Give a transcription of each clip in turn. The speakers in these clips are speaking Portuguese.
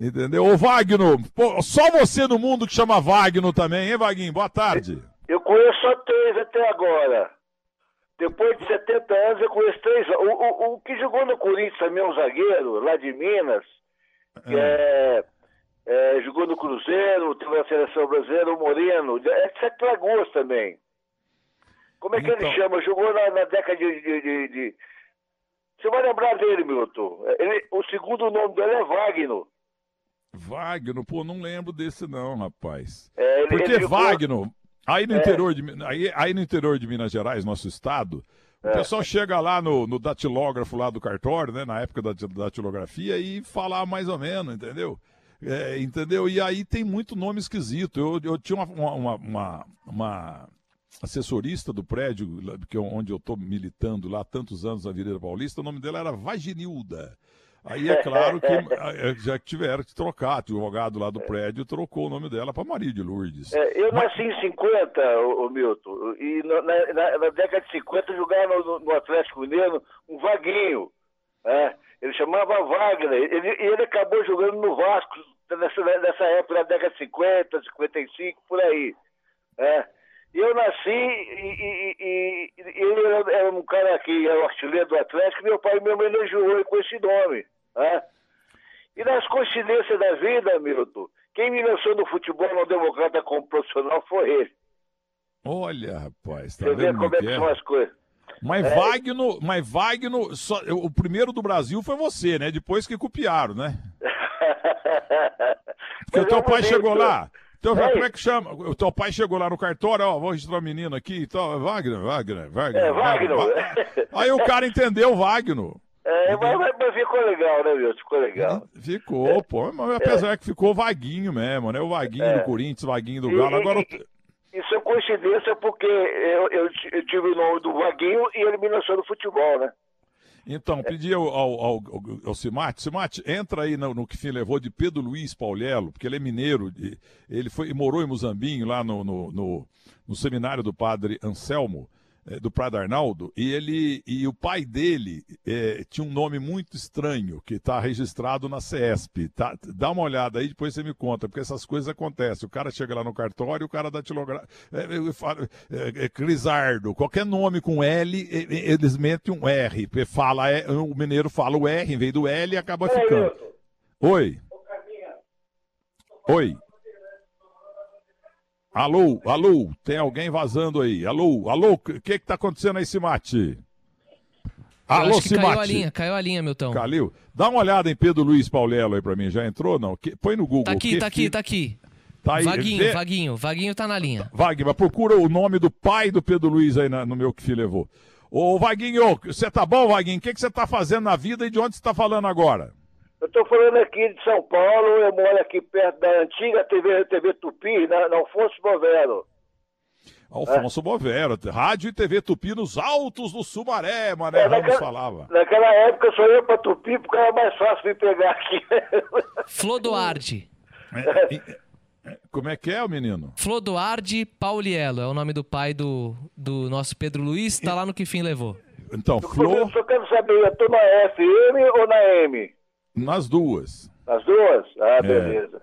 Entendeu? Ô, Wagner, pô, só você no mundo que chama Wagner também, hein, Vaguinho? Boa tarde. Eu conheço só três até agora. Depois de 70 anos, eu conheço três. O, o, o que jogou no Corinthians também é um zagueiro, lá de Minas, que é, é, jogou no Cruzeiro, teve na seleção brasileira, o Moreno, é de Sete Lagoas também. Como é que Então- ele chama? Jogou na, na década de, de- de- de- Você vai lembrar dele, Milton. Ele- o segundo nome dele é Wagner. Wagner, pô, não lembro desse não, rapaz. É, ele- Porque ele Wagner, aí no, É. interior de, aí, aí no interior de Minas Gerais, nosso estado, o É. pessoal chega lá no, no datilógrafo lá do cartório, né, na época da dati- datilografia, e falar mais ou menos, entendeu? É, entendeu? E aí tem muito nome esquisito. Eu, eu tinha uma, uma, uma, uma assessorista do prédio que eu- onde eu estou militando lá há tantos anos na Avenida Paulista, o nome dela era Vaginilda. Aí é claro que eh, já tiveram que trocar, o advogado lá do prédio trocou o nome dela para Maria de Lourdes. É, eu nasci em 50, o, o Milton, e na, na- na- década de 50 jogava no, no Atlético Mineiro um Vaguinho. né? Ele chamava Wagner, ele, e ele acabou jogando no Vasco nessa, nessa época, na década de 50, 55, por aí. E eu nasci e, e- e- e ele era, era um cara que era o artilheiro do Atlético, meu pai me homenageou com esse nome. Né? E nas coincidências da vida, Milton, quem me lançou no futebol no Democrata como profissional foi ele. Olha, rapaz, tá Você vê como é que é? são as coisas. Mas É. Wagner, mas Wagner, só- o primeiro do Brasil foi você, né? Depois que copiaram, né? Porque o teu é pai chegou lá. Teu, Ei. como é que chama? O teu pai chegou lá no cartório, ó, vou registrar o menino aqui e tal. Wagner, Wagner, Wagner. É, Wagner. Wagner. Aí o cara entendeu Wagner. É, mas, mas- mas ficou legal, né, Milton? Ficou legal. Ficou, pô, mas apesar que ficou vaguinho mesmo, né? O vaguinho É. do Corinthians, vaguinho do Galo. e- Agora, e- Isso é coincidência porque eu, eu, ti- eu tive o nome do Vaguinho e ele me lançou no futebol, né? Então, pedi ao, ao, ao, ao Simate, Simate, entra aí no, no que fim levou de Pedro Luiz Paulelo, porque ele é mineiro, ele foi, morou em Muzambinho, lá no, no, no, no seminário do padre Anselmo, do Padre Arnaldo, e ele e o pai dele eh, tinha um nome muito estranho, que está registrado na CESP. Tá? Dá uma olhada aí, depois você me conta, porque essas coisas acontecem. O cara chega lá no cartório, o cara dá tilogra... é, é, é, Crisardo, qualquer nome com L, eles metem um R. Fala, é, o mineiro fala o R em vez do L e acaba ficando. Oi. Oi. Alô, alô, tem alguém vazando aí. Alô, alô, o que que tá acontecendo aí, Simate? Alô, que caiu a Simate. linha, caiu a linha, Milton. Calil, dá uma olhada em Pedro Luiz Paulelo aí pra mim. Já entrou? Não? Que- põe no Google. Tá aqui, que tá aqui, tá aqui. Tá aí, Vaguinho, vê- Vaguinho, Vaguinho tá na linha. Wagner, mas procura o nome do pai do Pedro Luiz aí na- no meu que filho levou. Ô, Vaguinho, você tá bom, Vaguinho? O que que você tá fazendo na vida e de onde você tá falando agora? Eu estou falando aqui de São Paulo, eu moro aqui perto da antiga TV, TV Tupi, na, na Alfonso Bovero. Alfonso Bovero, rádio e TV Tupi nos altos do Sumaré, Mané É, naquela- falava. Naquela época eu só ia para Tupi porque era mais fácil me pegar aqui. Flodoardi. É, e- é, como é que é, o menino? Flodoardi Pauliello é o nome do pai do, do nosso Pedro Luiz, tá lá no que fim levou. Então, Eu Flor, só quero saber, eu estou na FM ou na M? Nas duas. As duas? Ah, beleza.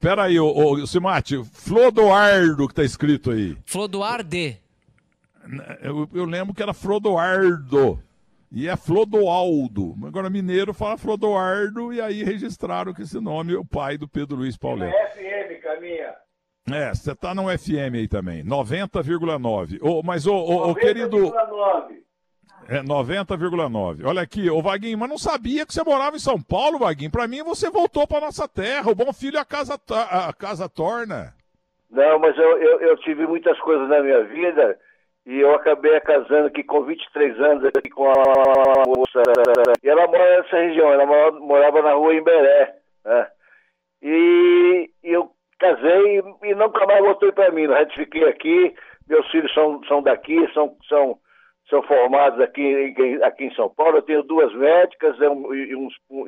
Pera aí, ô, ô, Simate, Flodoardo que tá escrito aí. Flodoarde. Eu, eu lembro que era Frodoardo. E é Flodoaldo. Agora mineiro fala Flodoardo e aí registraram que esse nome é o pai do Pedro Luiz Paulino. FM, Caminha. É, você tá no FM aí também, 90,9. Ô, mas, ô, ô, ô, querido, 90,9. É 90,9. Olha aqui, ô Vaguinho, mas não sabia que você morava em São Paulo, Vaguinho. Pra mim, você voltou pra nossa terra. O bom filho a casa, a casa torna. Não, mas eu, eu, eu tive muitas coisas na minha vida e eu acabei casando aqui com 23 anos aqui com a moça. E ela mora nessa região, ela mora- morava na rua Emberé. Né? E, e eu casei e nunca mais voltei para mim. Retifiquei aqui, meus filhos são, são daqui, são, são, são formados aqui, aqui em São Paulo. Eu tenho duas médicas e um, e e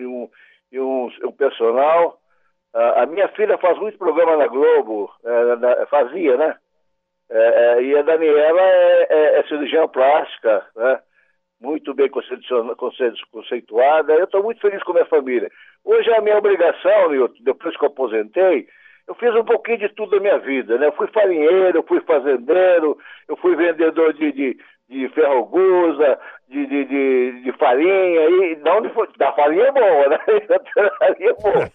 um, e um, personal. Ah, a minha filha faz muito programa na Globo, na- fazia, né? Eh, eh, e a Daniela é, é- é plástica, né? muito bem conceituada. Eu estou muito feliz com a minha família. Hoje é a minha obrigação, Nilton, depois que eu aposentei, eu fiz um pouquinho de tudo da minha vida, né? Eu fui farinheiro, eu fui fazendeiro, eu fui vendedor de, de, de ferrogusa, de, de, de, de, farinha, e não de, da farinha é boa, né? Da farinha é boa.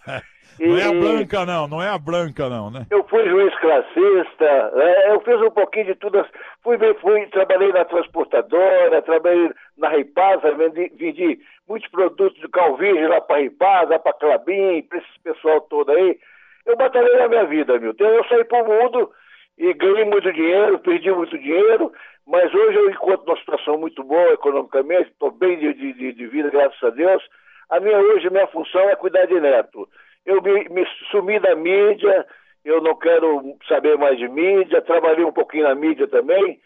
E, não é a branca, não, não é a branca, não, né? Eu fui juiz classista, né? eu fiz um pouquinho de tudo. Fui, fui, trabalhei na transportadora, trabalhei na Ripasa, vendi, vendi muitos produtos de Calvígio lá para Ripasa, para Clabin, para esse pessoal todo aí. Eu batalhei na minha vida, meu. Eu saí para o mundo e ganhei muito dinheiro, perdi muito dinheiro, mas hoje eu encontro uma situação muito boa economicamente, estou bem de, de, de vida, graças a Deus. A minha hoje, minha função é cuidar de neto. Eu me, me sumi da mídia, eu não quero saber mais de mídia, trabalhei um pouquinho na mídia também,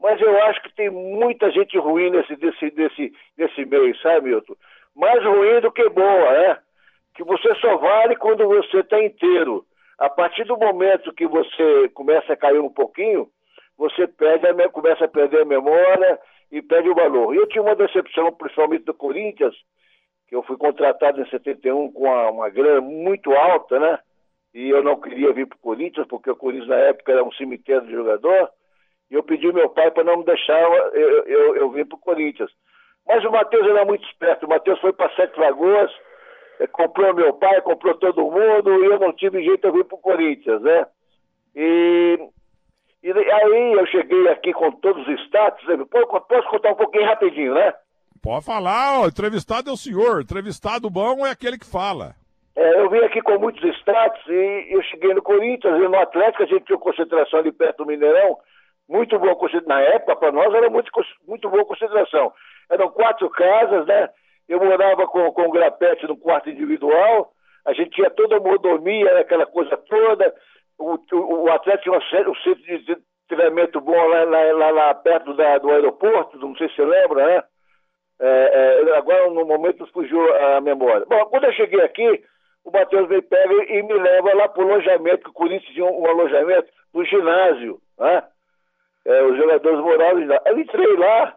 mas eu acho que tem muita gente ruim nesse, desse, desse, desse meio, sabe, Milton? Mais ruim do que boa, né? Que você só vale quando você está inteiro. A partir do momento que você começa a cair um pouquinho, você perde a, começa a perder a memória e perde o valor. E eu tinha uma decepção, principalmente do Corinthians, que eu fui contratado em 71 com uma, uma grana muito alta, né? E eu não queria vir para o Corinthians, porque o Corinthians na época era um cemitério de jogador. E eu pedi meu pai para não me deixar eu, eu, eu vir para o Corinthians. Mas o Matheus era muito esperto. O Matheus foi para Sete Lagoas, comprou meu pai, comprou todo mundo, e eu não tive jeito de vir para o Corinthians, né? E, e aí eu cheguei aqui com todos os status. Posso contar um pouquinho rapidinho, né? Pode falar, ó, entrevistado é o senhor, entrevistado bom é aquele que fala. É, eu vim aqui com muitos status e eu cheguei no Corinthians e no Atlético a gente tinha concentração ali perto do Mineirão, muito boa concentração. Na época, para nós, era muito, muito boa concentração. Eram quatro casas, né? Eu morava com, com o Grapete no quarto individual, a gente tinha toda a mordomia, aquela coisa toda. O, o, o Atlético tinha um centro de treinamento bom lá, lá, lá, lá perto da, do aeroporto, não sei se você lembra, né? É, é, agora, no momento, fugiu a memória. Bom, quando eu cheguei aqui, o Matheus me pega e me leva lá para o alojamento, que o Corinthians tinha um, alojamento no ginásio, né? É, os jogadores moravam lá. Eu entrei lá,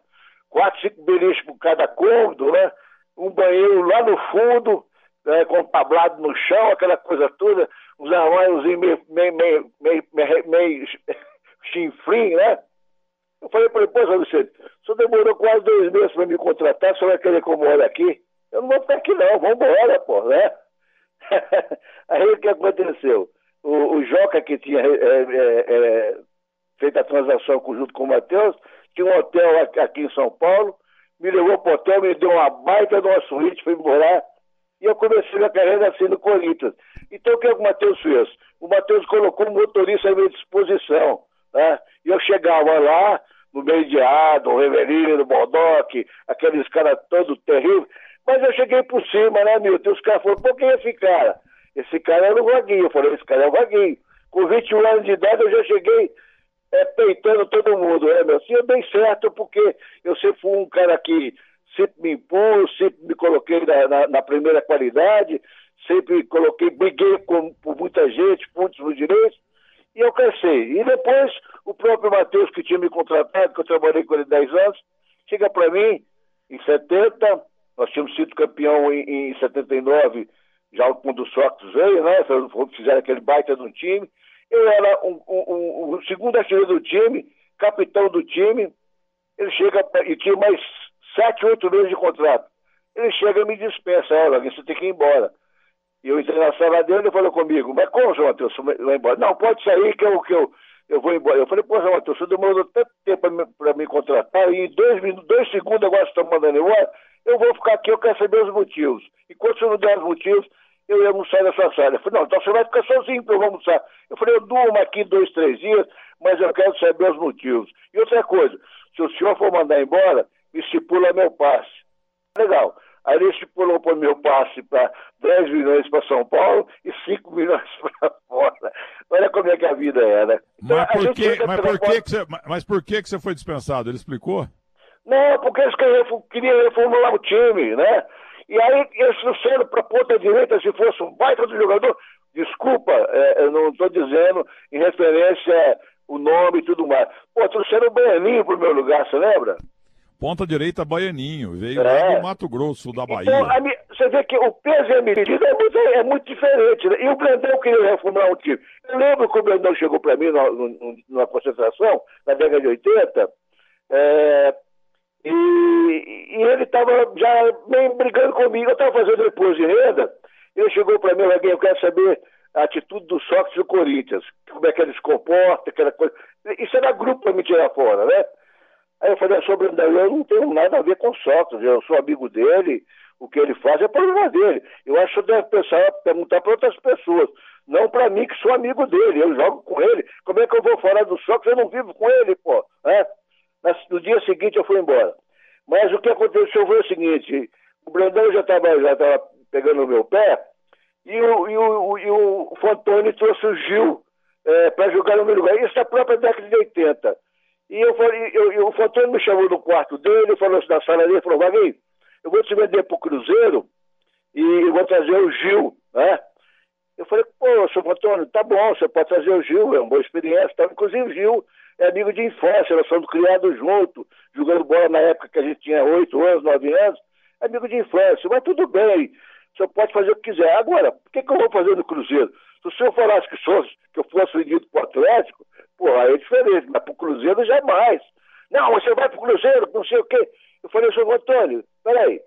quatro, cinco beliches por cada cômodo, né? Um banheiro lá no fundo, né? com tablado no chão, aquela coisa toda, uns armários meio, meio, meio, meio, meio, meio chinfrim, né? Eu falei para ele, pô, Vicente, o senhor demorou quase dois meses para me contratar, o senhor vai querer que eu more aqui? Eu não vou ficar aqui não, vamos embora, pô, né? Aí o que aconteceu? O, o Joca, que tinha é, é, é, feito a transação junto com o Matheus, tinha um hotel aqui em São Paulo, me levou para o hotel, me deu uma baita de uma suíte, fui morar, e eu comecei minha carreira assim no Corinthians. Então o que, é que o Matheus fez? O Matheus colocou um motorista à minha disposição. Né? E eu chegava lá, no meio de Adam, Reverino, Bodoc, aqueles caras todos terríveis, mas eu cheguei por cima, né, Milton? E os caras falaram, por que esse cara? Esse cara era o Vaguinho. Eu falei, esse cara é o Vaguinho. Com 21 anos de idade eu já cheguei é, peitando todo mundo, né, meu? Assim dei certo porque eu sempre fui um cara que sempre me impus, sempre me coloquei na, na, na primeira qualidade, sempre coloquei, briguei com, por muita gente, muitos direitos, e eu cansei. E depois, o próprio Matheus, que tinha me contratado, que eu trabalhei com ele 10 anos, chega para mim, em 70, nós tínhamos sido campeão em, em 79, já quando o Sócrates veio, né? Fizeram aquele baita do time. Eu era um, um, um, segundo artilheiro do time, capitão do time. Ele chega e tinha mais sete, oito meses de contrato. Ele chega e me dispensa, olha, você tem que ir embora. E eu entrei na sala dele e falou comigo, mas como, João Matheus, você vai embora? Não, pode sair que eu, que eu, eu vou embora. Eu falei, pô, João Matheus, você demorou tanto tempo para me, me contratar e em dois, minutos, dois segundos agora você está mandando embora, eu vou ficar aqui, eu quero saber os motivos. E quando você não der os motivos, eu ia almoçar na sua sala. Eu falei, não, então você vai ficar sozinho que eu vou almoçar. Eu falei, eu durmo aqui dois, três dias, mas eu quero saber os motivos. E outra coisa, se o senhor for mandar embora, estipula meu passe. Legal. Aí ele estipulou para o meu passe para 10 milhões para São Paulo e 5 milhões para fora. Olha como é que a vida era. Então, mas, por que, mas, por que, que você, mas por que, que você foi dispensado? Ele explicou? Não, porque eles queriam reformular o time, né? E aí eles trouxeram para a ponta direita, se fosse um baita do jogador, desculpa, é, eu não estou dizendo em referência o nome e tudo mais. Pô, trouxeram o Beninho para o meu lugar, você lembra? Ponta direita baianinho, veio é. lá do Mato Grosso, da Bahia. Então, você vê que o peso e a medida é muito, é muito diferente. Né? E o Brandão queria reformular um time. Eu lembro que o Brandão chegou para mim numa, numa, concentração, na década de 80, é, e, e, ele estava já brigando comigo. Eu estava fazendo repouso de renda, ele chegou para mim, alguém, eu quero saber a atitude do Sócrates do Corinthians, como é que ele se comporta, aquela coisa. Isso era grupo para me tirar fora, né? Aí eu falei, sobre o Daí, eu não tenho nada a ver com o Sócrates, eu sou amigo dele, o que ele faz é problema dele. Eu acho que deve pensar, perguntar para outras pessoas, não para mim, que sou amigo dele, eu jogo com ele. Como é que eu vou falar do Sócrates? Eu não vivo com ele, pô. Né? No dia seguinte eu fui embora. Mas o que aconteceu foi o seguinte, o Brandão já estava já tava pegando o meu pé, e o, e o, e o trouxe o Gil é, para jogar no meu lugar. Isso na própria década de 80. E eu falei, eu, eu, o Fontone me chamou no quarto dele, falou assim na sala dele, falou, Vaguinho, eu vou te vender pro Cruzeiro e vou trazer o Gil, né? Eu falei, pô, seu Fontone, tá bom, você pode trazer o Gil, é uma boa experiência. Tá? Inclusive o Gil é amigo de infância, nós somos criados juntos, jogando bola na época que a gente tinha oito anos, nove anos, é amigo de infância, mas tudo bem, o senhor pode fazer o que quiser. Agora, o que, que eu vou fazer no Cruzeiro? Se o senhor falasse que, sou, que eu fosse vendido para o Atlético, pô, aí é diferente, mas para o Cruzeiro jamais. Não, você vai para o Cruzeiro, não sei o quê. Eu falei, senhor Antônio, peraí,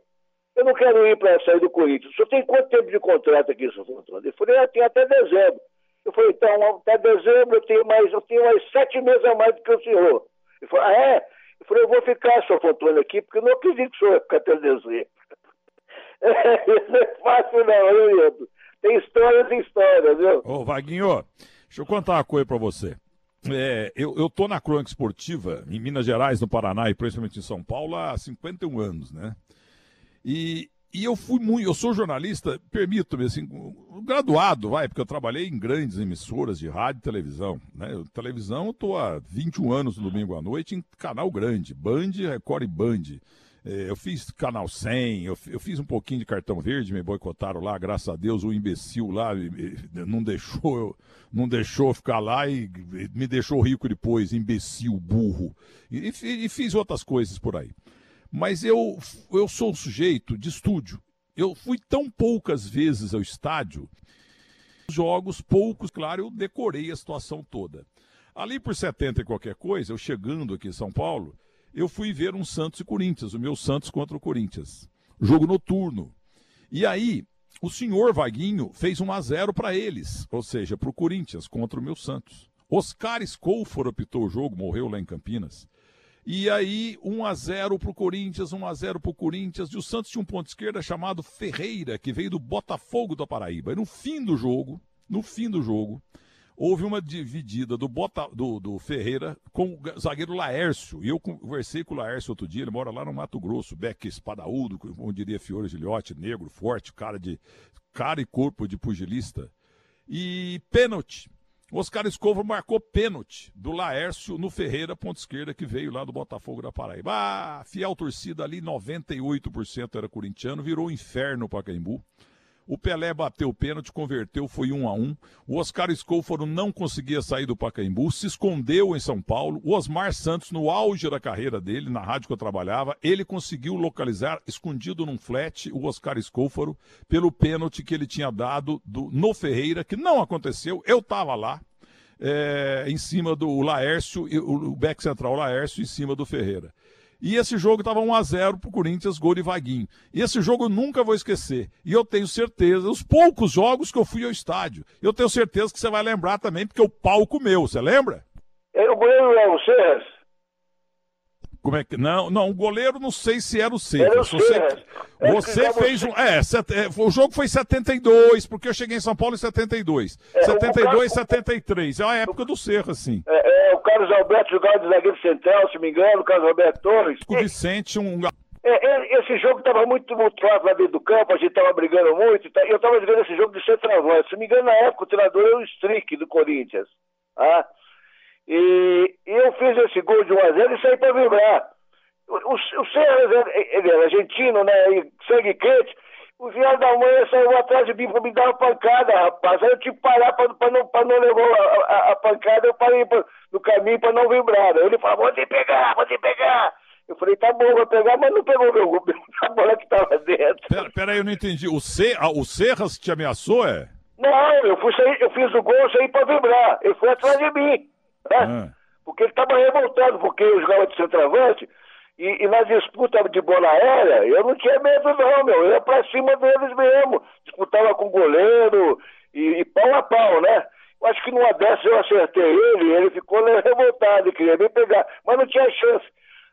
eu não quero ir para sair do Corinthians. O senhor tem quanto tempo de contrato aqui, senhor Antônio? Ele falou, ah, tem até dezembro. Eu falei, então, até dezembro eu tenho mais, eu tenho mais sete meses a mais do que o senhor. Ele falou, ah, é? Eu falei, eu vou ficar, senhor Fontônio, aqui, porque eu não acredito que o senhor vai ficar até dezembro. Isso é fácil não, viu, Tem histórias e histórias, viu? Ô, Vaguinho, deixa eu contar uma coisa pra você. É, eu, eu tô na crônica esportiva em Minas Gerais, no Paraná e principalmente em São Paulo há 51 anos, né? E, e eu fui muito, eu sou jornalista, permito-me, assim, graduado, vai, porque eu trabalhei em grandes emissoras de rádio e televisão. Né? Eu, televisão, eu tô há 21 anos no domingo à noite em canal grande, Band, Record e Band. É, eu fiz canal 100, eu, fiz um pouquinho de cartão verde, me boicotaram lá, graças a Deus, o imbecil lá não deixou não deixou ficar lá e me deixou rico depois, imbecil, burro. E, e, e fiz outras coisas por aí. Mas eu, eu sou um sujeito de estúdio. Eu fui tão poucas vezes ao estádio, jogos poucos, claro, eu decorei a situação toda. Ali por 70 e qualquer coisa, eu chegando aqui em São Paulo, eu fui ver um Santos e Corinthians, o meu Santos contra o Corinthians. Jogo noturno. E aí, o senhor Vaguinho fez 1 a 0 para eles, ou seja, para o Corinthians contra o meu Santos. Oscar Scolfor apitou o jogo, morreu lá em Campinas. E aí, 1 a 0 para o Corinthians, 1 a 0 para o Corinthians. E o Santos tinha um ponto esquerda chamado Ferreira, que veio do Botafogo da Paraíba. E no fim do jogo, no fim do jogo, houve uma dividida do, Bota, do, do, Ferreira com o zagueiro Laércio. E eu conversei com o Laércio outro dia, ele mora lá no Mato Grosso, beck espadaúdo, como diria Fiore Gilhote, negro, forte, cara de cara e corpo de pugilista. E pênalti. Oscar Escovo marcou pênalti do Laércio no Ferreira, ponta esquerda, que veio lá do Botafogo da Paraíba. Ah, fiel torcida ali, 98% era corintiano, virou inferno para Caimbu. O Pelé bateu o pênalti, converteu, foi um a um. O Oscar Escoforo não conseguia sair do Pacaembu, se escondeu em São Paulo. O Osmar Santos, no auge da carreira dele, na rádio que eu trabalhava, ele conseguiu localizar, escondido num flat, o Oscar Escoforo, pelo pênalti que ele tinha dado do, no Ferreira, que não aconteceu. Eu estava lá, é, em cima do Laércio, o back central Laércio em cima do Ferreira. E esse jogo estava 1 a 0 para o Corinthians, gol de Vaguinho. E esse jogo eu nunca vou esquecer. E eu tenho certeza, os poucos jogos que eu fui ao estádio, eu tenho certeza que você vai lembrar também, porque o palco meu, você lembra? É o goleiro é o Serras? Como é que. Não, não, o goleiro não sei se era o Serras. Você, é você fez um. É, set, é, o jogo foi 72, porque eu cheguei em São Paulo em 72. É, 72, 73. É a época do Serras, sim. É, é, o Carlos Alberto jogava de zagueiro central, se me engano, o Carlos Alberto Torres. O Vicente, um. É, esse jogo estava muito tumultuado lá dentro do campo, a gente estava brigando muito. Tá, eu estava jogando esse jogo de centroavante. Se me engano, na época o treinador era o Strick do Corinthians. Ah. E, e eu fiz esse gol de 1x0 e saí para vibrar. O, o, o Serras, ele era argentino, né? E sangue quente. O viado da manhã saiu atrás de mim para me dar uma pancada, rapaz. Aí eu tive que parar para não, não levar a, a, a, pancada. Eu parei pra, no caminho para não vibrar. Aí ele falou: vou te pegar, vou te pegar. Eu falei, tá bom, vai pegar, mas não pegou meu gol, a bola que tava dentro. Pera, pera aí, eu não entendi. O, C, ah, o Serras te ameaçou, é? Não, eu, fui sair, eu fiz o gol, saí pra vibrar. Ele foi atrás de mim. Né? Ah. Porque ele tava revoltado, porque eu jogava de centroavante. E, e, na disputa de bola aérea, eu não tinha medo, não, meu. Eu ia pra cima deles mesmo. Disputava com goleiro e, e pau a pau, né? Eu acho que numa dessas eu acertei ele, ele ficou revoltado, e queria me pegar, mas não tinha chance.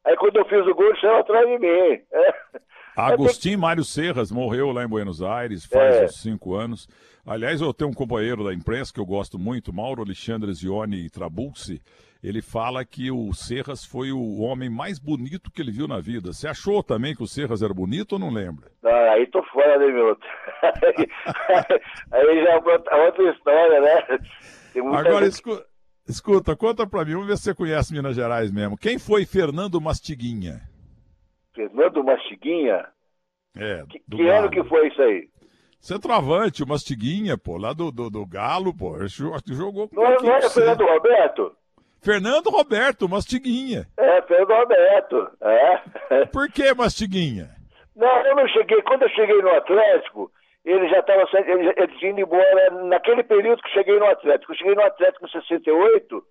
Aí quando eu fiz o gol, ele saiu atrás de mim. É. Agostinho Mário Serras morreu lá em Buenos Aires faz é. uns cinco anos. Aliás, eu tenho um companheiro da imprensa que eu gosto muito, Mauro Alexandre Zioni Trabulsi. Ele fala que o Serras foi o homem mais bonito que ele viu na vida. Você achou também que o Serras era bonito ou não lembra? Ah, aí tô fora, né, Milton? aí já é outra história, né? Agora, gente... escuta, escuta, conta pra mim, vamos ver se você conhece Minas Gerais mesmo. Quem foi Fernando Mastiguinha? Fernando Mastiguinha? É. Que, que ano que foi isso aí? Centroavante, o Mastiguinha, pô, lá do, do, do Galo, pô. Jogou Não, não era Fernando Roberto? Fernando Roberto, Mastiguinha. É, Fernando Roberto. É. Por que Mastiguinha? Não, eu não cheguei. Quando eu cheguei no Atlético, ele já estava ele, ele tinha ido embora naquele período que cheguei no Atlético. Eu cheguei no Atlético em 68,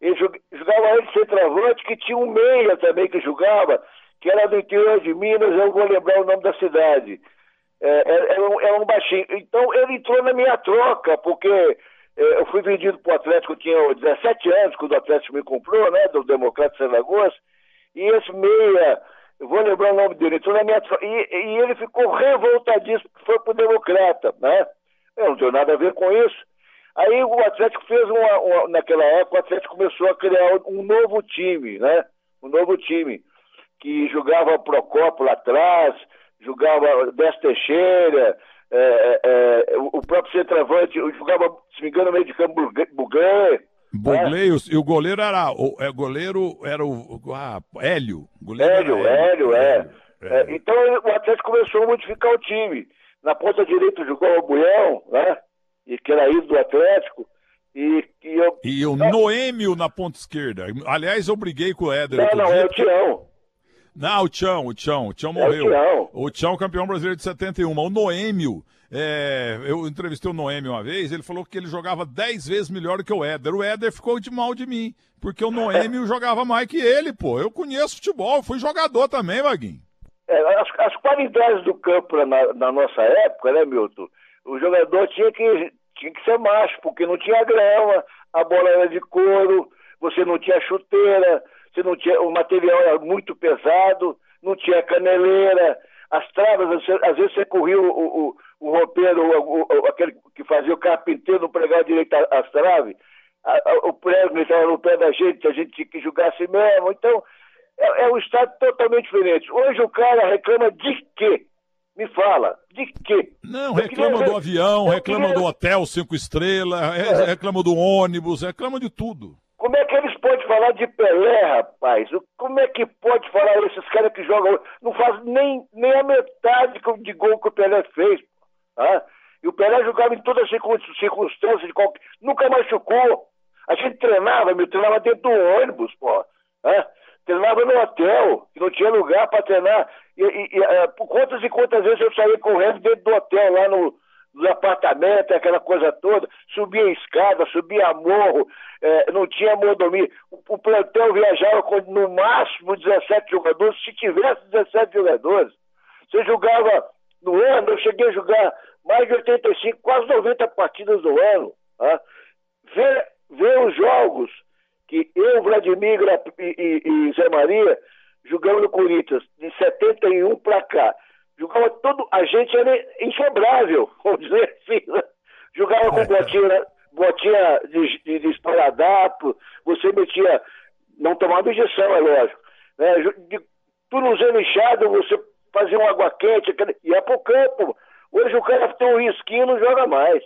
ele jogava ele centroavante, que tinha um meia também que jogava, que era do interior de Minas, eu vou lembrar o nome da cidade. É, era, um, era um baixinho. Então ele entrou na minha troca, porque é, eu fui vendido para o Atlético, eu tinha 17 anos quando o Atlético me comprou, né, do Democrata Sanagoas, e esse meia, eu vou lembrar o nome dele, entrou na minha e, e ele ficou revoltadíssimo, foi para o Democrata, né? Eu não tenho nada a ver com isso. Aí o Atlético fez uma, uma, naquela época, o Atlético começou a criar um novo time, né? Um novo time, que jogava Procópio lá atrás, jogava Desta Teixeira, é, é, é, o próprio centroavante jogava, se me engano, no meio de campo Bugan. Bugley, né? e o goleiro era o é, goleiro era o ah, Hélio. Hélio, Hélio, Hélio, é. é. Então o Atlético começou a modificar o time. Na ponta direita jogou o Buião, né? E que era ídolo do Atlético. E, e, eu... e o Noêmio na ponta esquerda. Aliás, eu briguei com o Éder. Não, não, dia, é o Tião. Não, o Tião, o Tião, o Tião morreu. É o Tião. O Tião, campeão brasileiro de 71. O Noêmio, é, eu entrevistei o Noêmio uma vez, ele falou que ele jogava 10 vezes melhor que o Éder. O Éder ficou de mal de mim, porque o Noêmio jogava mais que ele, pô. Eu conheço futebol, fui jogador também, Vaguinho. É, as, as, qualidades do campo na, na, nossa época, né, Milton? O jogador tinha que, tinha que ser macho, porque não tinha grama, a bola era de couro, você não tinha chuteira, você não tinha, o material era muito pesado, não tinha caneleira, as travas, às vezes você corria o, o, o roupeiro, o, o, aquele que fazia o carpinteiro não pregava direito as traves, o prego estava no pé da gente, a gente tinha que julgar assim mesmo. Então, é, é um estado totalmente diferente. Hoje o cara reclama de quê? Me fala, de quê? Não, reclama queria... do avião, reclama queria... do hotel cinco estrelas, é. reclama do ônibus, reclama de tudo. Como é que eles podem falar de Pelé, rapaz? Como é que pode falar esses caras que jogam? Não faz nem, nem a metade de gol que o Pelé fez. Ah? E o Pelé jogava em todas as circunstâncias, de qualquer... nunca machucou. A gente treinava, me treinava dentro do ônibus, pô. Ah? Treinava no hotel, que não tinha lugar para treinar. E, e, e, é, quantas e quantas vezes eu saía correndo dentro do hotel, lá no, no apartamento, aquela coisa toda, subia escada, subia morro, é, não tinha mordomia. O, o plantel viajava com no máximo 17 jogadores, se tivesse 17 jogadores. Você jogava no ano, eu cheguei a jogar mais de 85, quase 90 partidas no ano. Tá? Ver, ver os jogos que eu, Vladimir e, e, e Zé Maria jogamos no Corinthians, de 71 para cá jogava todo. A gente era inquebrável, vamos dizer assim. Né? Jogava com botinha, botinha de, de, de você metia. Não tomava injeção, é lógico. Né? De, tudo usando inchado, você fazia um água quente, ia pro campo. Hoje o cara tem um risquinho e não joga mais.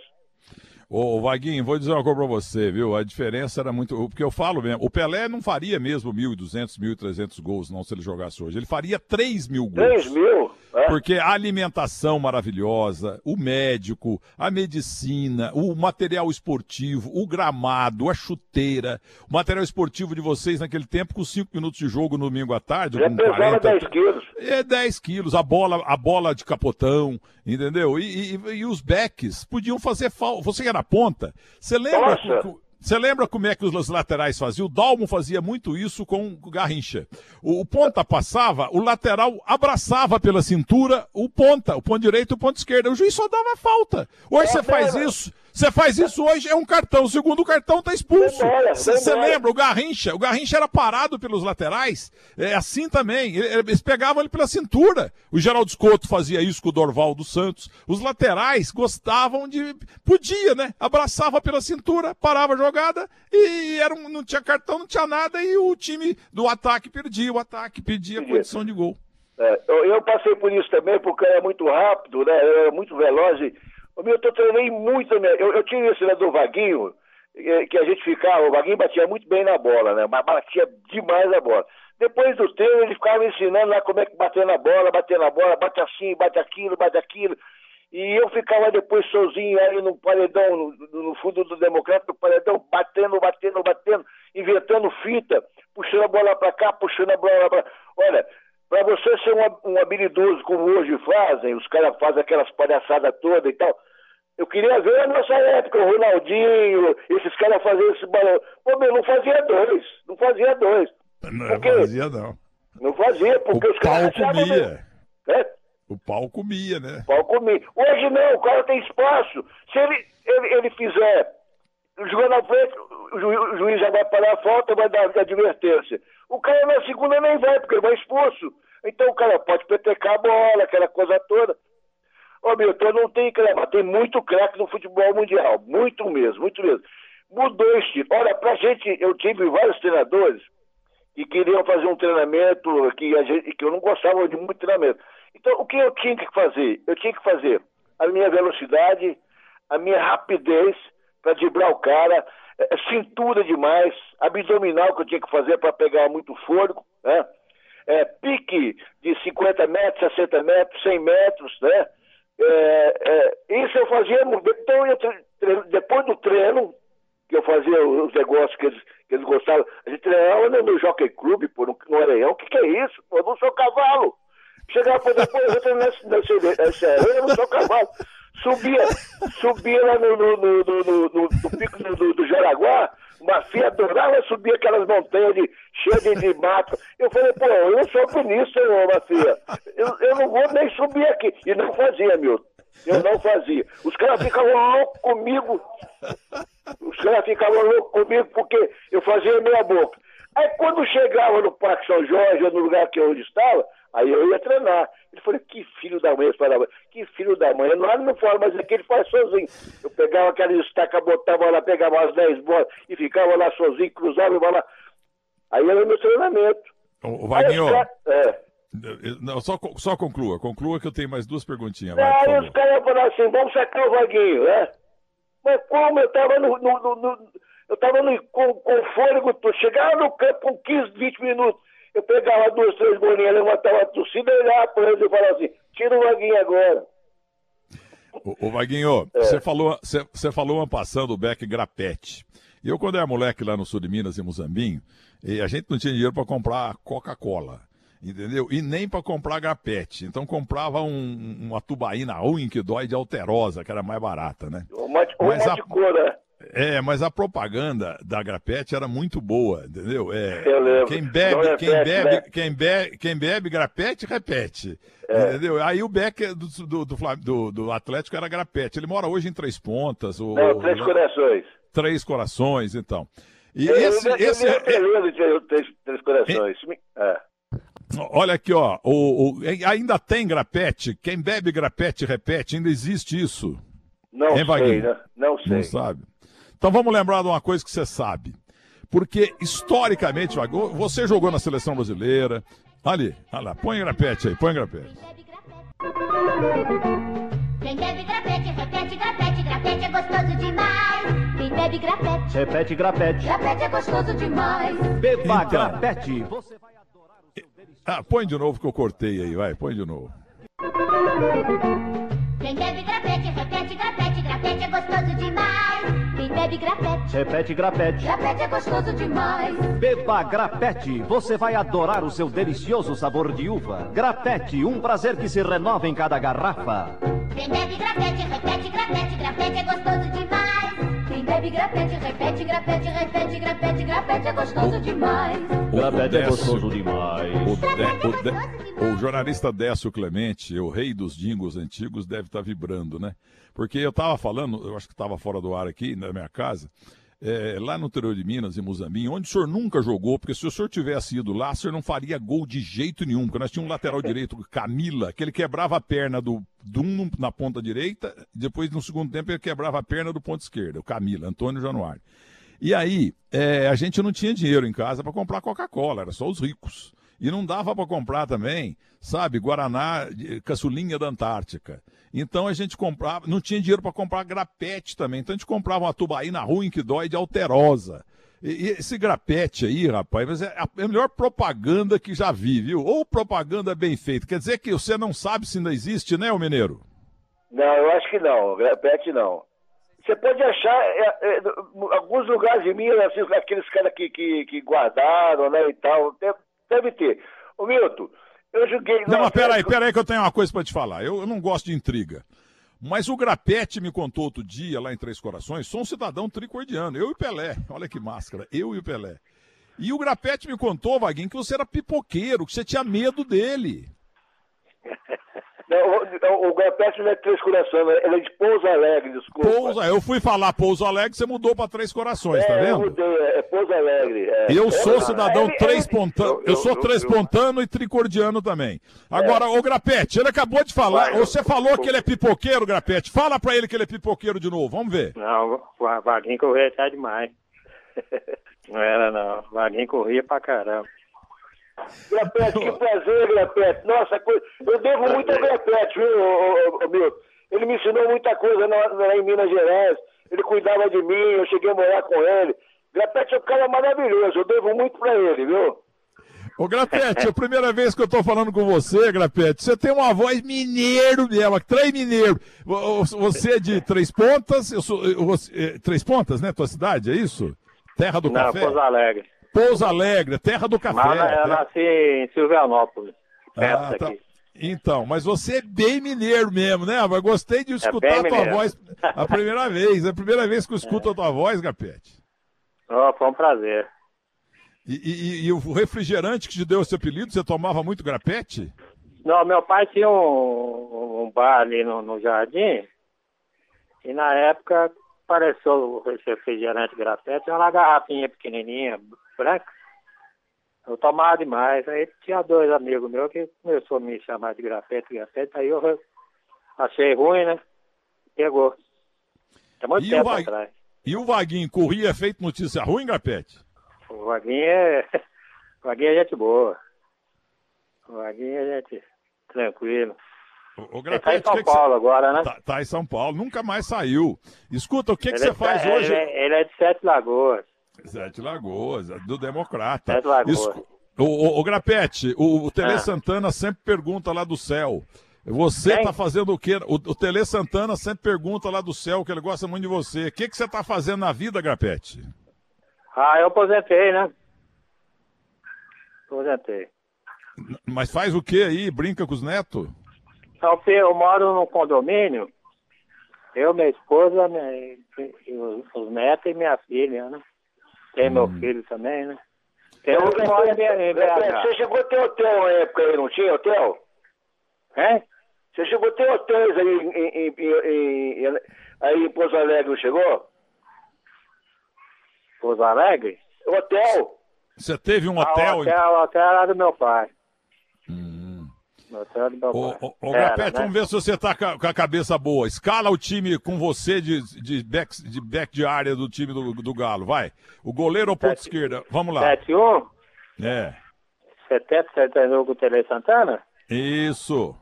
Ô, Vaguinho, vou dizer uma coisa pra você, viu? A diferença era muito. Porque eu falo mesmo, o Pelé não faria mesmo 1.200, 1.300 gols, não, se ele jogasse hoje. Ele faria 3 mil gols. 3 mil? É? Porque a alimentação maravilhosa, o médico, a medicina, o material esportivo, o gramado, a chuteira, o material esportivo de vocês naquele tempo, com 5 minutos de jogo no domingo à tarde. Já com 40, 10 quilos. É 10 quilos, a bola, a bola de capotão, entendeu? E, e, e os backs podiam fazer falta. Você que era ponta, você lembra? Nossa. Você lembra como é que os laterais faziam? O Dalmo fazia muito isso com o Garrincha. O, o, ponta passava, o lateral abraçava pela cintura o ponta, o ponto direito e o ponto esquerdo. O juiz só dava falta. Hoje é, você faz isso, você faz isso hoje, é um cartão. O segundo cartão tá expulso. Você lembra? O Garrincha, o Garrincha era parado pelos laterais, é assim também. Eles pegavam ele pela cintura. O Geraldo Scotto fazia isso com o Dorval dos Santos. Os laterais gostavam de. Podia, né? Abraçava pela cintura, parava a jogada e era um... não tinha cartão, não tinha nada, e o time do ataque perdia. O ataque pedia condição de gol. É, eu, eu, passei por isso também, porque era muito rápido, né? Era muito veloz e o meu, eu treinei muito. Eu, eu tinha esse né, do Vaguinho, eh, que a gente ficava, o Vaguinho batia muito bem na bola, né? Mas batia demais a bola. Depois do treino, ele ficava ensinando lá como é que bater na bola, bater na bola, bate assim, bate aquilo, bate aquilo. E eu ficava depois sozinho aí no paredão, no, no fundo do democrata, no paredão, batendo, batendo, batendo, inventando fita, puxando a bola para cá, puxando a bola para Olha, para você ser um, um, habilidoso como hoje fazem, os caras fazem aquelas palhaçadas todas e tal. Eu queria ver a nossa época, o Ronaldinho, esses caras fazendo esse balão. Pô, meu, não fazia dois, não fazia dois. Não porque... fazia, não. Não fazia, porque o os caras. Pau comia. É? O pau comia, né? O pau comia. Hoje não, o cara tem espaço. Se ele, ele, ele fizer, jogando na frente, o, ju, o juiz já vai parar a falta, vai dar advertência. O cara na segunda nem vai, porque ele vai expulso. Então o cara pode petecar a bola, aquela coisa toda. Ô Milton, não tem crema, tem muito craque no futebol mundial, muito mesmo, muito mesmo. Mudou tipo. Olha, pra gente, eu tive vários treinadores que queriam fazer um treinamento que, gente, que eu não gostava de muito treinamento. Então, o que eu tinha que fazer? Eu tinha que fazer a minha velocidade, a minha rapidez para driblar o cara, cintura demais, abdominal que eu tinha que fazer para pegar muito fôlego, né? É, pique de 50 metros, 60 metros, 100 metros, né? É, é, isso eu fazia, eu, depois do treino, que eu fazia os negócios que eles, que eles gostavam, a gente treinava no, no Jockey Club, pô, no, no Areião, o que, que é isso? Pô, eu não sou cavalo. Chegava depois, eu treinava nesse, eu não sou cavalo. Subia, subia lá no, no, no, no, no, no pico do, do Jaraguá, Mafia adorava subir aquelas montanhas de, cheias de, de mato. Eu falei, pô, eu não sou bonito, senhor Mafia. Eu, eu não vou nem subir aqui. E não fazia, Milton. Eu não fazia. Os caras ficavam loucos comigo. Os caras ficavam loucos comigo porque eu fazia meia boca. Aí quando chegava no Parque São Jorge, no lugar que eu estava, Aí eu ia treinar. Ele falou, que filho da mãe, eu falava, que filho da mãe. Não, não fala, mas é que ele faz sozinho. Eu pegava aquela estaca, botava lá, pegava umas 10 bolas e ficava lá sozinho, cruzava e lá. Aí era o meu treinamento. O Vaguinho, é. Não, só, só conclua, conclua que eu tenho mais duas perguntinhas. Vai, aí os caras falaram assim, vamos sacar o Vaguinho, né? Mas como eu tava no, no, no, no eu tava no, com, com fôlego, chegava no campo com 15, 20 minutos eu pegava duas, três bolinhas, levantava a torcida, olhava para eles e falava assim, tira o Vaguinho agora. Ô, ô Vaguinho, é. você falou, você, você falou uma passando o Beck Grapete. E eu, quando era moleque lá no sul de Minas, em Muzambinho, a gente não tinha dinheiro para comprar Coca-Cola entendeu? E nem para comprar grapete. Então comprava um, uma tubaína ruim que dói de alterosa, que era mais barata, né? Uma, uma Mas a... de cor, né? É, mas a propaganda da Grapete era muito boa, entendeu? É, Eu lembro. Quem bebe, quem, bebe, né? quem, bebe, quem bebe Grapete, repete. É. Entendeu? Aí o Beck do, do, do, do, Atlético era Grapete. Ele mora hoje em Três Pontas. O, Não, Três Corações. Três Corações, então. E eu, esse, eu, esse eu, eu, é... eu, três, três Corações. É. Olha aqui, ó. O, o, ainda tem grapete? Quem bebe grapete repete, ainda existe isso. Não sei, né? Não sei. Não sabe. Então vamos lembrar de uma coisa que você sabe. Porque, historicamente, você jogou na seleção brasileira. Ali, olha lá, põe grapete aí, põe grapete. Quem bebe grapete, repete grapete, grapete é gostoso demais. Quem bebe grapete, repete grapete, grapete é gostoso demais. Beba então, grapete, você vai adorar o seu Ah, põe de novo que eu cortei aí, vai, põe de novo. Quem bebe grapete, repete grapete, grapete é gostoso demais. Bebe grapete, Repete grapete. grapete é gostoso demais. Beba grapete. Você vai adorar o seu delicioso sabor de uva. Grapete, um prazer que se renova em cada garrafa. Quem bebe grapete, repete grapete, grapete é gostoso demais. Quem bebe grapete, repete grapete, repete grapete, grapete é gostoso demais. Grapete é Décio- gostoso demais. O, Dé- o Dé- o jornalista Décio Clemente, o rei dos dingos antigos, deve estar vibrando, né? Porque eu estava falando, eu acho que estava fora do ar aqui, na minha casa, é, lá no interior de Minas, em Muzambinho, onde o senhor nunca jogou, porque se o senhor tivesse ido lá, o senhor não faria gol de jeito nenhum, porque nós tínhamos um lateral direito, Camila, que ele quebrava a perna do, do um na ponta direita, depois no segundo tempo ele quebrava a perna do ponto esquerdo, o Camila, Antônio Januário. E aí, é, a gente não tinha dinheiro em casa para comprar Coca-Cola, era só os ricos. E não dava para comprar também, sabe, Guaraná, caçulinha da Antártica. Então a gente comprava, não tinha dinheiro para comprar grapete também. Então a gente comprava uma tubaína ruim que dói de alterosa. E, esse grapete aí, rapaz, é a é a melhor propaganda que já vi, viu? Ou propaganda bem feita. Quer dizer que você não sabe se ainda existe, né, ô mineiro? Não, eu acho que não. Grapete não. Você pode achar é, é, alguns lugares de Minas, assim, aqueles caras que, que, que guardaram, né, e tal. Deve, deve ter. Ô, Milton, eu joguei... Não, mas peraí, peraí que eu tenho uma coisa para te falar. Eu, eu não gosto de intriga. Mas o Grapete me contou outro dia, lá em Três Corações, sou um cidadão tricordiano, eu e o Pelé. Olha que máscara, eu e o Pelé. E o Grapete me contou, Vaguinho, que você era pipoqueiro, que você tinha medo dele. O, o Grapete não é Três Corações, ele é de Pouso Alegre, desculpa. Pouso, eu fui falar Pouso Alegre, você mudou para Três Corações, tá é, eu vendo? mudei, é, é Pouso Alegre. é. Eu É, sou cidadão ele- três ele- pontano, eu- eu sou eu- três eu- pontano e tricordiano também. Agora, ô Grapete, ele acabou de falar, Vai, você falou que ele é pipoqueiro, Grapete. Fala pra ele que ele é pipoqueiro de novo, vamos ver. Não, o Vaguinho corria até demais. Não era não. O Vaguinho corria pra caramba. Grapete, que prazer, Grapete. Nossa, coisa... eu devo muito ao Grapete, viu, Milton? Ele me ensinou muita coisa lá, em Minas Gerais. Ele cuidava de mim, eu cheguei a morar com ele. Grapete é um cara maravilhoso, eu devo muito pra ele, viu? Ô Grapete, é a primeira vez que eu tô falando com você, Grapete. Você tem uma voz mineiro mesmo, três mineiro. Vo- Você é de Três Pontas, eu sou. eu- você- eh, Três Pontas, né? Tua cidade, é isso? Terra do Não, café? Pouso Alegre. Pouso Alegre, terra do café. Mas eu terra- nasci em Silvianópolis. Ah, tá. Então, mas você é bem mineiro mesmo, né? Mas gostei de escutar bem a tua mineiro. voz a primeira vez. É a primeira vez que eu escuto a tua voz, Grapete. Oh, foi um prazer. E, e- e o refrigerante que te deu esse apelido, você tomava muito grapete? Não, meu pai tinha um, um bar ali no, no jardim. E na época apareceu esse refrigerante grafete, uma garrafinha pequenininha, branca. Eu tomava demais. Aí tinha dois amigos meus que começou a me chamar de grafete, grafete. Aí eu achei ruim, né? Pegou. É muito E o tempo vai- atrás. E o Vaguinho corria feito notícia ruim, Grapete? O Vaguinho é. O Vaguinho é gente boa. O Vaguinho é gente tranquilo. O, o Ele tá em São o que que Paulo agora, né? você... Tá, tá em São Paulo, nunca mais saiu. Escuta, o que, que Ele você é- faz ele hoje? é- Ele é de Sete Lagoas. Sete Lagoas, do Democrata. Sete Lagoas. Escu- O, o, o Grapete, o, o Tele Ah. Santana sempre pergunta lá do céu. Você Quem? tá fazendo o quê? O, o Tele Santana sempre pergunta lá do céu que ele gosta muito de você. O que, que você tá fazendo na vida, Grapete? Ah, eu aposentei, né? Aposentei. Mas faz o que aí? Brinca com os netos? Então, eu moro num condomínio. Eu, minha esposa, minha, os, os netos e minha filha, né? Tem meu Hum. filho também, né? Tem um que mora em BH. você chegou a ter hotel na época aí, não tinha hotel? Hein? Você chegou a ter hotéis aí em, em, em- em- aí em Pouso Alegre, não chegou? Pouso Alegre? Hotel? Você teve um Ah, hotel? o em- hotel, o hotel era do meu pai. Hum. O hotel do meu Ô, ô, ô, Era, Grapete, né? vamos ver se você tá com a, cabeça boa. Escala o time com você de, de, back, de back de área do time do, do Galo, vai. O goleiro ou ponta esquerda? Vamos lá. 71, É. 70, 71 com o Tele Santana? Isso.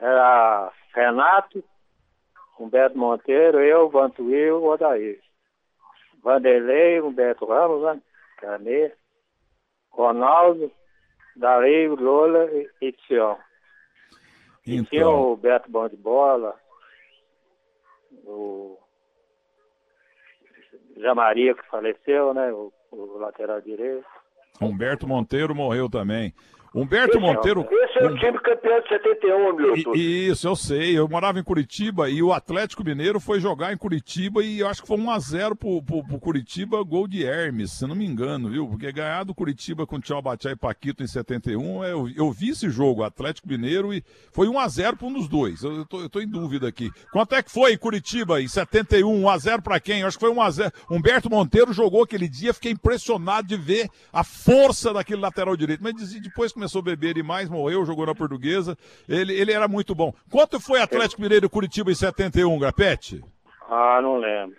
Era Renato, Humberto Monteiro, eu, Vantuil, o Odair. Vanderlei, Humberto Ramos, né? Canê, Ronaldo, Dario, Lola e, e Tião. Tinha Então, o Beto Bom de Bola, o Zé Maria, que faleceu, né? O, o lateral direito. Humberto Monteiro morreu também. Humberto Monteiro. Esse é o Hum- time campeão de 71, Milton. I- Isso, eu sei. Eu morava em Curitiba e o Atlético Mineiro foi jogar em Curitiba e eu acho que foi 1x0 pro, pro, pro Curitiba, gol de Hermes, se não me engano, viu? Porque ganhar do Curitiba com o Tchaubaté e Paquito em 71, eu, eu vi esse jogo, Atlético Mineiro, e foi 1x0 pra um dos dois. Eu, eu tô, eu tô em dúvida aqui. Quanto é que foi em Curitiba em 71? 1x0 pra quem? Eu acho que foi 1x0. Humberto Monteiro jogou aquele dia, fiquei impressionado de ver a força daquele lateral direito. Mas depois começou a beber demais, morreu, jogou na portuguesa. Ele, ele era muito bom. Quanto foi Atlético Mineiro Curitiba em 71, Grapete? Ah, não lembro.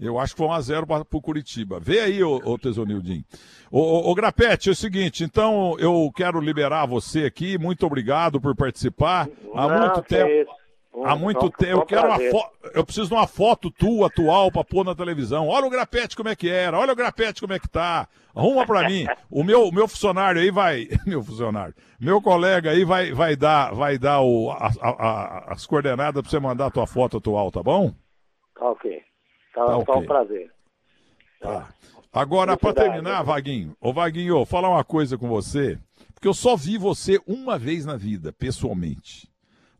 Eu acho que foi 1x0 para o Curitiba. Vê aí, ô, ô Tesonildinho. Ô, ô, ô, Grapete, é o seguinte, então eu quero liberar você aqui. Muito obrigado por participar. Há Não, muito tempo. isso. Um- Há muito só tempo. só Eu quero uma foto. Eu preciso de uma foto tua atual pra pôr na televisão. Olha o grapete como é que era. Olha o grapete como é que tá. Arruma pra mim. O meu, meu funcionário aí vai. Meu funcionário. Meu colega aí vai, vai dar, vai dar o, a- a- as coordenadas pra você mandar a tua foto atual, tá bom? Tá ok. Tá, Tá só ok. um prazer. Tá. Agora, pra terminar, Vaguinho. Ô, Vaguinho, falar uma coisa com você. Porque eu só vi você uma vez na vida, pessoalmente.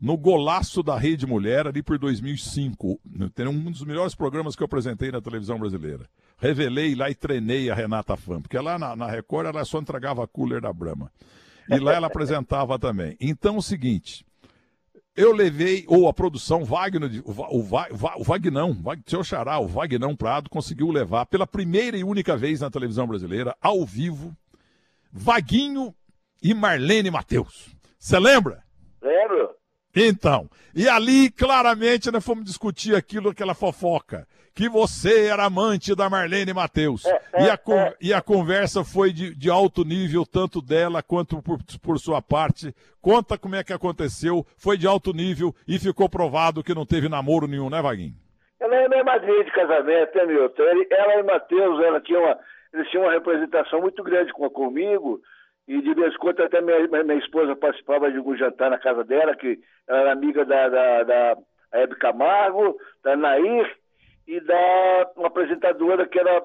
No golaço da Rede Mulher, ali por 2005. Tem um dos melhores programas que eu apresentei na televisão brasileira. Revelei lá e treinei a Renata Fã. Porque lá na, na Record ela só entregava cooler da Brahma. E lá ela apresentava também. Então, é o seguinte. Eu levei, ou a produção, Wagner, o, o, o Vagnão, Vag- seu xará, o Vagnão Prado, conseguiu levar pela primeira e única vez na televisão brasileira, ao vivo, Vaguinho e Marlene Matheus. Você lembra? Lembro? Então, e ali claramente nós fomos discutir aquilo, aquela fofoca, que você era amante da Marlene Matheus. e, a, con- e a conversa foi de, de alto nível, tanto dela quanto por, por sua parte. Conta como é que aconteceu, foi de alto nível e ficou provado que não teve namoro nenhum, né, Vaguinho? Ela é minha madrinha de casamento, né, Milton? Ela e Matheus, ela tinha uma, eles tinham uma representação muito grande com, comigo, e de vez em quando até minha, minha, esposa participava de algum jantar na casa dela, que ela era amiga da, da, da Hebe Camargo, da Nair, e da uma apresentadora que era,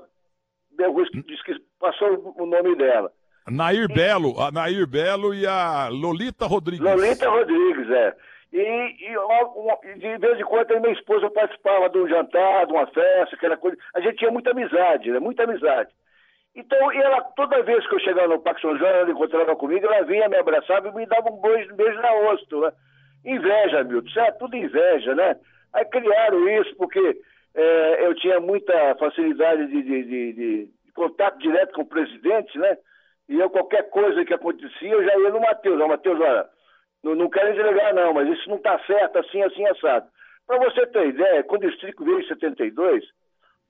eu disse que passou o nome dela. Nair Belo, a Nair Belo e a Lolita Rodrigues. Lolita Rodrigues, é. E, e, e de vez em quando a minha esposa participava de um jantar, de uma festa, aquela coisa. A gente tinha muita amizade, né? Muita amizade. Então, ela, toda vez que eu chegava no Parque São João, ela encontrava comigo, ela vinha, me abraçava e me dava um beijo, beijo na rosto, né? Inveja, Milton, isso é tudo inveja, né? Aí criaram isso porque eh, eu tinha muita facilidade de, de- de- de contato direto com o presidente, né? E eu, qualquer coisa que acontecia, eu já ia no Matheus. Ó, Matheus, olha, não, não quero desligar não, mas isso não está certo, assim, assim, assado. Para você ter ideia, quando o Strico veio em 72,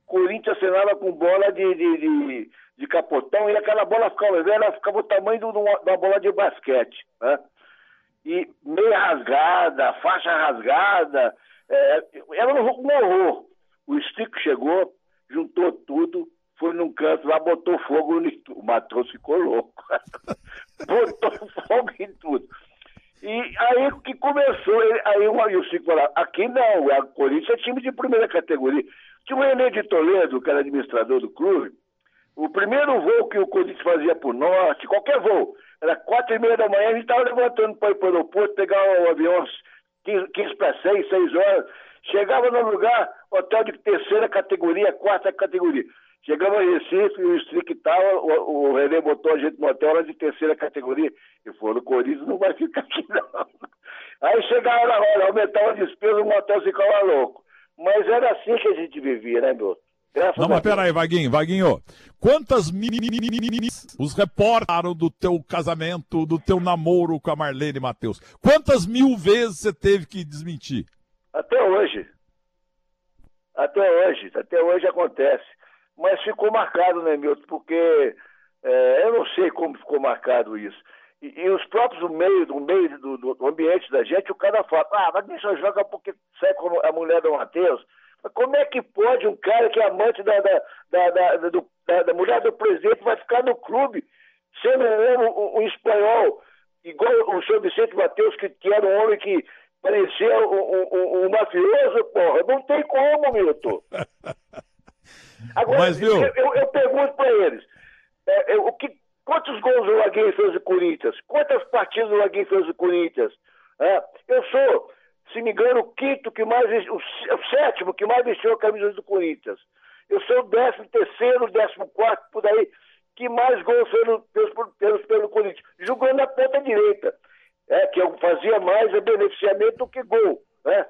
Corinthians assinava com bola de, de, de, de capotão e aquela bola ficava, ela ficava o tamanho de uma, bola de basquete, né? E meia rasgada, faixa rasgada, é, era um horror. O Strico chegou, juntou tudo, foi num canto lá, botou fogo no tu- O Matheus ficou louco. botou fogo em tudo. E aí que começou, aí o o Chico falou, aqui não, a Corinthians é time de primeira categoria. Tinha o René de Toledo, que era administrador do clube, o primeiro voo que o Corinthians fazia para o norte, qualquer voo, era quatro e meia da manhã, a gente estava levantando para ir para o aeroporto, pegar o avião às 15, 15 para 6, 6 horas, chegava no lugar, hotel de terceira categoria, quarta categoria. Chegamos em Recife, o Strick estava, o, o René botou a gente no hotel lá de terceira categoria. E falou, o Corinthians não vai ficar aqui não. Aí chegava na hora, aumentava a despesa, o motel ficava louco. Mas era assim que a gente vivia, né, meu? Graças Não, mas peraí, Vaguinho, Vaguinho. Quantas os reportaram do teu casamento, do teu namoro com a Marlene Matheus? Quantas mil vezes você teve que desmentir? Até hoje. Até hoje. Até hoje acontece. Mas ficou marcado, né, Milton? Porque é, eu não sei como ficou marcado isso. E, e os próprios do meio, do meio do, do ambiente da gente, o cara fala, ah, mas quem só joga porque sai com a mulher do Matheus. Como é que pode um cara que é amante da, da, da, da, da- mulher do presidente vai ficar no clube, sendo um, um- um espanhol igual o senhor Vicente Matheus, que, que era um homem que parecia um, um, um mafioso, porra. Não tem como, Milton. Agora, Mas, viu? eu, eu, eu pergunto para eles, é, é, o que, quantos gols o Laguinho fez do Corinthians? Quantas partidas o Laguinho fez do Corinthians? É, eu sou, se me engano, o quinto que mais, o, sétimo que mais vestiu a camisa do Corinthians. Eu sou o décimo terceiro, décimo quarto, por aí, que mais gols fez pelos, pelos, pelo Corinthians, jogando na ponta direita. É, que eu fazia mais beneficiamento do que gol. Né?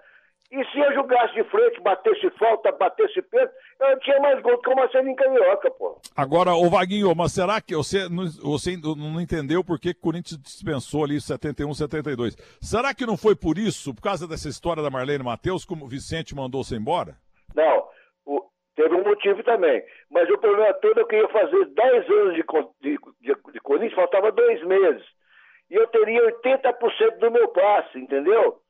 E se eu jogasse de frente, batesse falta, batesse pênalti, eu tinha mais gol do que o Marcelinho Carioca, pô. Agora, ô Vaguinho, mas será que você não, você não entendeu por que o Corinthians dispensou ali 71, 72? Será que não foi por isso, por causa dessa história da Marlene Matheus, como o Vicente mandou você embora? Não, o- teve um motivo também. Mas o problema todo é que eu ia fazer 10 anos de, de, de, de Corinthians, faltava dois meses. E eu teria 80% do meu passe, entendeu?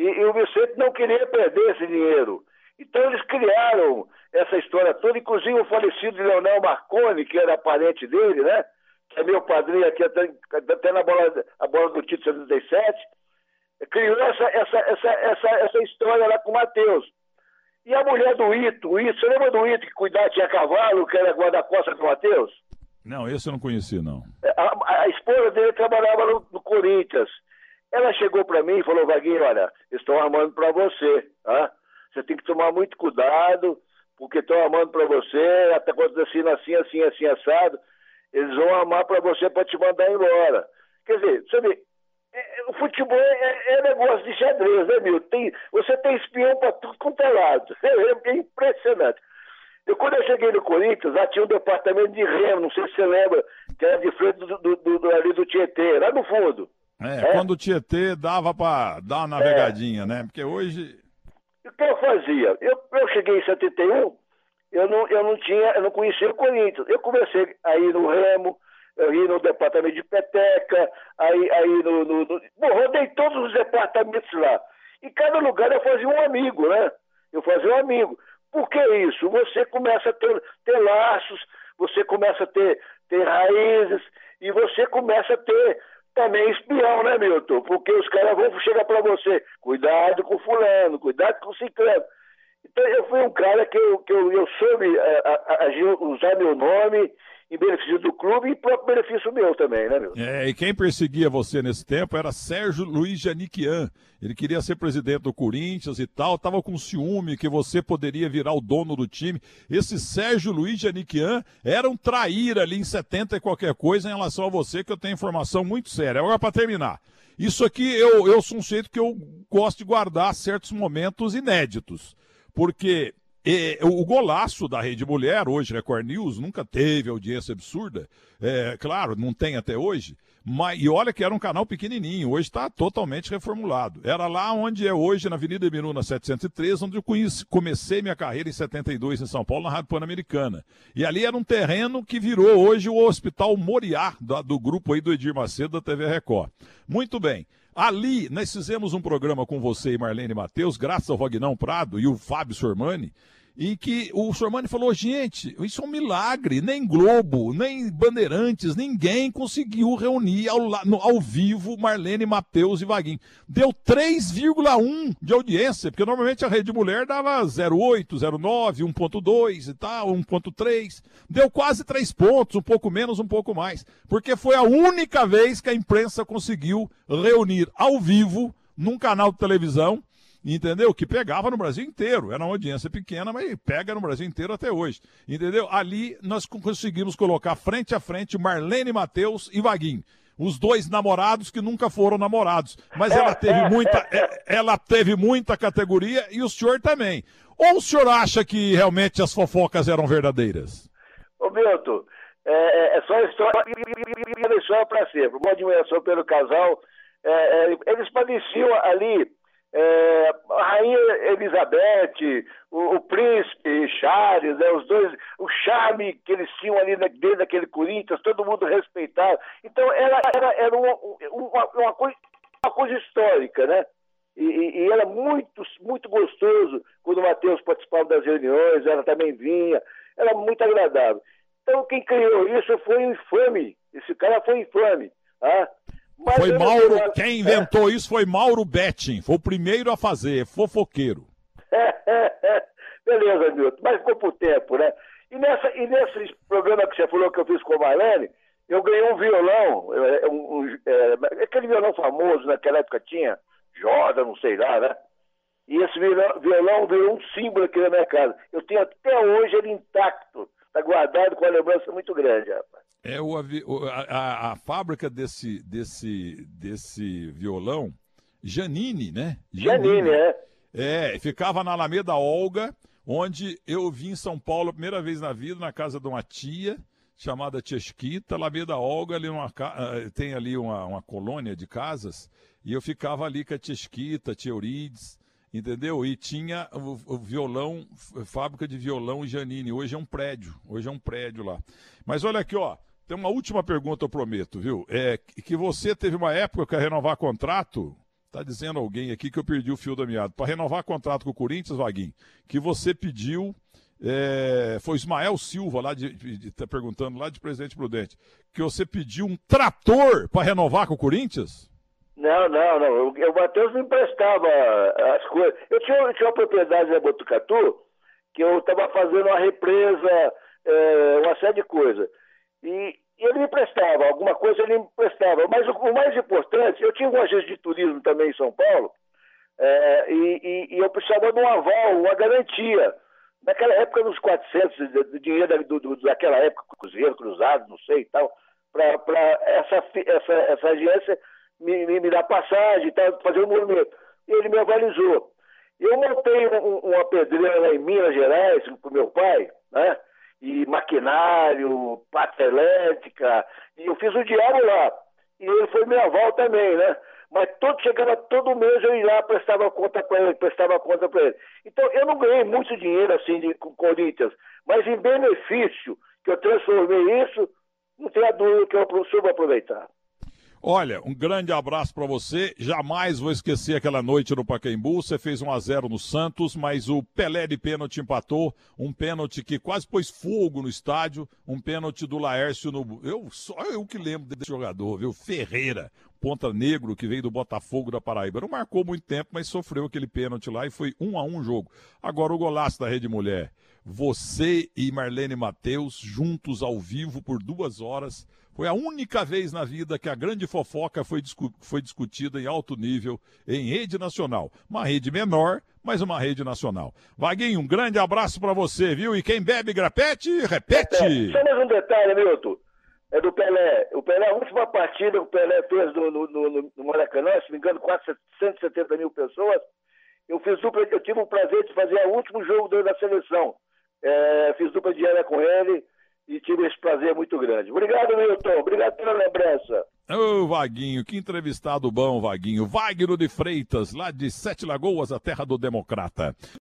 E, e o Vicente não queria perder esse dinheiro. Então eles criaram essa história toda, inclusive o falecido Leonel Marconi, que era parente dele, né? Que é meu padrinho aqui até, até na bola, a bola do título 77, criou essa, essa, essa, essa, essa história lá com o Matheus. E a mulher do Ito, o Ito, você lembra do Ito que cuidava, tinha cavalo, que era guarda-costas do Matheus? Não, esse eu não conheci, não. A, a esposa dele trabalhava no, no Corinthians. Ela chegou para mim e falou, Vaguinho, olha, estão armando para você, tá? Você tem que tomar muito cuidado, porque estão armando para você, até acontecendo assim, assim, assim, assado. Eles vão armar para você para te mandar embora. Quer dizer, vê, é- é- o futebol é, é negócio de xadrez, né, Milton? Tem, você tem espião para tudo quanto é lado. É, é impressionante. Eu, quando eu cheguei no Corinthians, lá tinha um departamento de remo, não sei se você lembra, que era de frente do, do- do- ali do Tietê, lá no fundo. É, É. quando o Tietê dava pra dar uma navegadinha, né? Porque hoje. O que eu fazia? Eu, eu cheguei em 71, eu não, eu não tinha, eu não conhecia o Corinthians. Eu comecei a ir no Remo, eu ia no departamento de peteca, aí, aí no, no, no. Bom, rodei todos os departamentos lá. E cada lugar eu fazia um amigo, né? Eu fazia um amigo. Por que isso? Você começa a ter, ter laços, você começa a ter, ter raízes, e você começa a ter também espião, né, Milton? Porque os caras vão chegar para você, cuidado com fulano, cuidado com ciclano. Então eu fui um cara que eu, que eu, eu soube eh, a- a- agir, usar meu nome em benefício do clube e próprio benefício meu também, né, Milton? É, e quem perseguia você nesse tempo era Sérgio Luiz Janiquian. Ele queria ser presidente do Corinthians e tal, tava com ciúme que você poderia virar o dono do time. Esse Sérgio Luiz Janiquian era um traíra ali em 70 e qualquer coisa em relação a você, que eu tenho informação muito séria. Agora, para terminar, isso aqui eu, eu sou um sujeito que eu gosto de guardar certos momentos inéditos. Porque o golaço da Rede Mulher, hoje Record News, nunca teve audiência absurda. É, claro, não tem até hoje. Mas, e olha que era um canal pequenininho, hoje está totalmente reformulado. Era lá onde é hoje, na Avenida Miruna 703, onde eu conheci- comecei minha carreira em 72 em São Paulo, na Rádio Pan-Americana. E ali era um terreno que virou hoje o Hospital Moriá, da- do grupo aí do Edir Macedo, da TV Record. Muito bem. Ali, nós fizemos um programa com você e Marlene Matheus, graças ao Vagnão Prado e o Fábio Sormani, em que o Sormani falou, gente, isso é um milagre, nem Globo, nem Bandeirantes, ninguém conseguiu reunir ao, no- ao vivo Marlene Matheus e Vaguinho. Deu 3,1 de audiência, porque normalmente a Rede Mulher dava 0,8, 0,9, 1,2 e tal, 1,3. Deu quase 3 pontos, um pouco menos, um pouco mais. Porque foi a única vez que a imprensa conseguiu reunir ao vivo, num canal de televisão, entendeu? Que pegava no Brasil inteiro. Era uma audiência pequena, mas pega no Brasil inteiro até hoje. Entendeu? Ali nós con- conseguimos colocar frente a frente Marlene Matheus e Vaguinho. Os dois namorados que nunca foram namorados. Mas ela teve muita, é- ela teve muita categoria e o senhor também. Ou o senhor acha que realmente as fofocas eram verdadeiras? Ô Milton, é, é- é só história e história para sempre. Uma admiração pelo casal. É, é, eles padeciam ali é, a rainha Elizabeth, o, o príncipe Charles, né, os dois, o charme que eles tinham ali dentro daquele Corinthians, todo mundo respeitava. Então era, era, era uma, uma, uma coisa, uma coisa histórica, né? E, e- e era muito, muito gostoso quando o Matheus participava das reuniões, ela também vinha, era muito agradável. Então quem criou isso foi o infame, esse cara foi infame. Tá? Mas Foi Mauro, quem inventou isso foi Mauro Betting, foi o primeiro a fazer, fofoqueiro. Beleza, Milton, mas ficou por tempo, né? E, nessa, e nesse programa que você falou que eu fiz com a Marlene, eu ganhei um violão, é, um- um- é, aquele violão famoso naquela época tinha, Jordan, não sei lá, né? E esse violão, violão virou um símbolo aqui na minha casa. Eu tenho até hoje ele intacto, está guardado com uma lembrança muito grande, rapaz. É o, a, a- a fábrica desse, desse, desse violão, Janine, né? Janine, é. É, ficava na Alameda Olga, onde eu vim em São Paulo a primeira vez na vida, na casa de uma tia chamada Chesquita, Alameda Olga, ali uma, ah, tem ali uma, uma colônia de casas, e eu ficava ali com a Chesquita, tia Eurides, entendeu? E tinha o, o violão, fábrica de violão Janine, hoje é um prédio, hoje é um prédio lá. Mas olha aqui, ó, tem uma última pergunta, eu prometo, viu? É que você teve uma época que ia renovar contrato, Tá dizendo alguém aqui que eu perdi o fio da meada. Para renovar contrato com o Corinthians, Vaguinho, que você pediu. é, foi Ismael Silva lá de, de- tá perguntando lá de Presidente Prudente. Que você pediu um trator para renovar com o Corinthians? Não, não, não. O, o Matheus me emprestava as coisas. Eu tinha, eu tinha uma propriedade em Botucatu que eu estava fazendo uma represa, eh, uma série de coisas. E, ele me emprestava, alguma coisa ele me emprestava. Mas o, o mais importante, eu tinha um agente de turismo também em São Paulo, eh, e, e- e eu precisava de um aval, uma garantia. Naquela época, nos 400, de, dinheiro do, do- daquela época, Cruzeiro, Cruzado, não sei e tal, para essa, essa, essa agência me, me, me dar passagem e tal, fazer um movimento. E ele me avalizou. Eu montei um- uma pedreira lá em Minas Gerais o meu pai, né? E maquinário, pata elétrica, e eu fiz o diabo lá. E ele foi meu aval também, né? Mas todo, chegava todo mês eu ia lá, prestava conta para ele, prestava conta para ele. Então eu não ganhei muito dinheiro assim de, com Corinthians, mas em benefício que eu transformei isso, não tenha dúvida que eu soube aproveitar. Olha, um grande abraço para você. Jamais vou esquecer aquela noite no Pacaembu. Você fez 1 a 0 no Santos, mas o Pelé de pênalti empatou. Um pênalti que quase pôs fogo no estádio. Um pênalti do Laércio no. Eu só eu que lembro desse jogador, viu? Ferreira, ponta negro que veio do Botafogo da Paraíba. Não marcou muito tempo, mas sofreu aquele pênalti lá e foi um a um jogo. Agora o golaço da Rede Mulher. Você e Marlene Mateus juntos ao vivo por duas horas. Foi a única vez na vida que a grande fofoca foi, discu- foi discutida em alto nível em rede nacional. Uma rede menor, mas uma rede nacional. Vaguinho, um grande abraço para você, viu? E quem bebe grapete, repete. Só mais um detalhe, Milton. É do Pelé. O Pelé, a última partida que o Pelé fez no, no, no, no Maracanã, se não me engano, quase 170 mil pessoas. Eu fiz dupla, eu tive o prazer de fazer o último jogo dele da seleção. É, fiz dupla diária com ele e tive esse prazer muito grande. Obrigado, Milton. Obrigado pela lembrança. Ô, Vaguinho, que entrevistado bom, Vaguinho. Wagner de Freitas, lá de Sete Lagoas, a terra do Democrata.